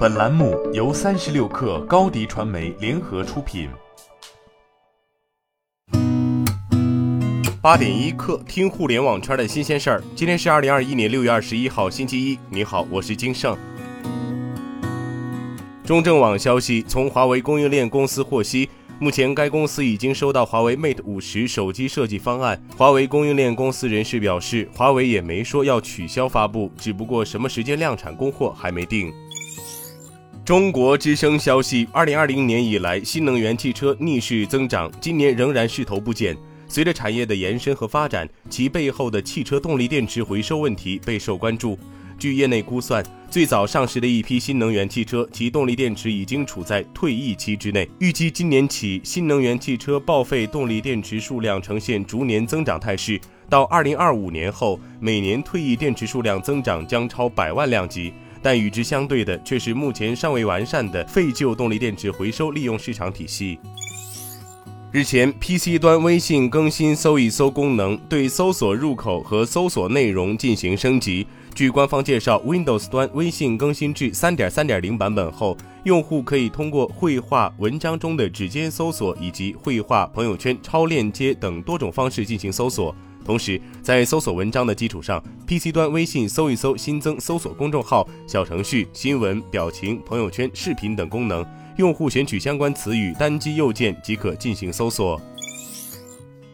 本栏目由三十六氪高低传媒联合出品。八点一刻，听互联网圈的新鲜事儿。今天是二零二一年六月二十一号，星期一。你好，我是金盛。中证网消息，从华为供应链公司获悉。目前，该公司已经收到华为 Mate 五十手机设计方案。华为供应链公司人士表示，华为也没说要取消发布，只不过什么时间量产供货还没定。中国之声消息，二零二零年以来，新能源汽车逆势增长，今年仍然势头不减。随着产业的延伸和发展，其背后的汽车动力电池回收问题备受关注。据业内估算，最早上市的一批新能源汽车，其动力电池已经处在退役期之内。预计今年起，新能源汽车报废动力电池数量呈现逐年增长态势。到二零二五年后，每年退役电池数量增长将超百万辆级。但与之相对的，却是目前尚未完善的废旧动力电池回收利用市场体系。日前，PC 端微信更新搜一搜功能，对搜索入口和搜索内容进行升级。据官方介绍，Windows 端微信更新至3.3.0版本后，用户可以通过绘画、文章中的指尖搜索以及绘画、朋友圈、超链接等多种方式进行搜索。同时，在搜索文章的基础上，PC 端微信搜一搜新增搜索公众号、小程序、新闻、表情、朋友圈、视频等功能。用户选取相关词语，单击右键即可进行搜索。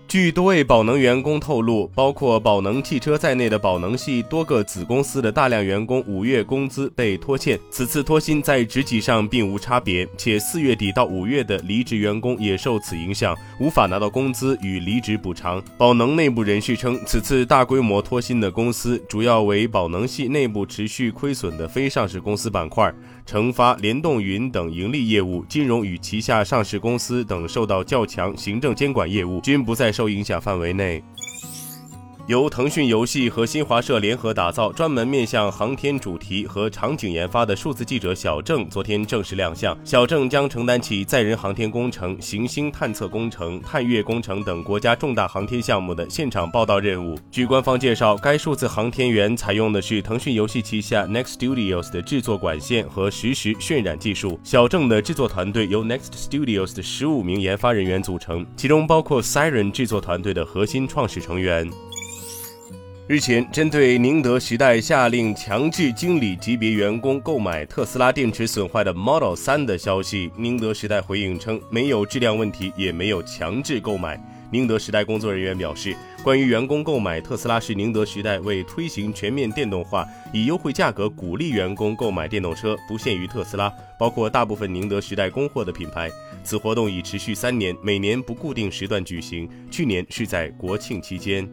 据多位宝能员工透露，包括宝能汽车在内的宝能系多个子公司的大量员工五月工资被拖欠。此次拖薪在职级上并无差别，且四月底到五月的离职员工也受此影响，无法拿到工资与离职补偿。宝能内部人士称，此次大规模拖薪的公司主要为宝能系内部持续亏损的非上市公司板块，成发、联动云等盈利业务、金融与旗下上市公司等受到较强行政监管业务均不在。受影响范围内。由腾讯游戏和新华社联合打造、专门面向航天主题和场景研发的数字记者小郑，昨天正式亮相。小郑将承担起载人航天工程、行星探测工程、探月工程等国家重大航天项目的现场报道任务。据官方介绍，该数字航天员采用的是腾讯游戏旗下 Next Studios 的制作管线和实时渲染技术。小郑的制作团队由 Next Studios 的十五名研发人员组成，其中包括 Siren 制作团队的核心创始成员。日前，针对宁德时代下令强制经理级别员工购买特斯拉电池损坏的 Model 3的消息，宁德时代回应称，没有质量问题，也没有强制购买。宁德时代工作人员表示，关于员工购买特斯拉是宁德时代为推行全面电动化，以优惠价格鼓励员工购买电动车，不限于特斯拉，包括大部分宁德时代供货的品牌。此活动已持续三年，每年不固定时段举行，去年是在国庆期间。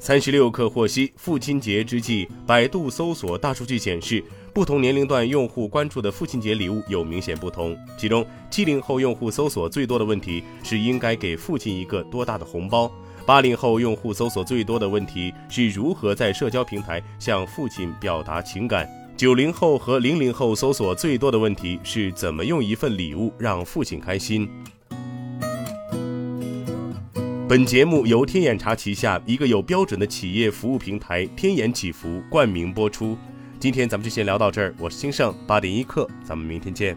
三十六氪获悉，父亲节之际，百度搜索大数据显示，不同年龄段用户关注的父亲节礼物有明显不同。其中，七零后用户搜索最多的问题是应该给父亲一个多大的红包；八零后用户搜索最多的问题是如何在社交平台向父亲表达情感；九零后和零零后搜索最多的问题是怎么用一份礼物让父亲开心。本节目由天眼查旗下一个有标准的企业服务平台天眼祈福冠名播出。今天咱们就先聊到这儿，我是金盛八点一刻，咱们明天见。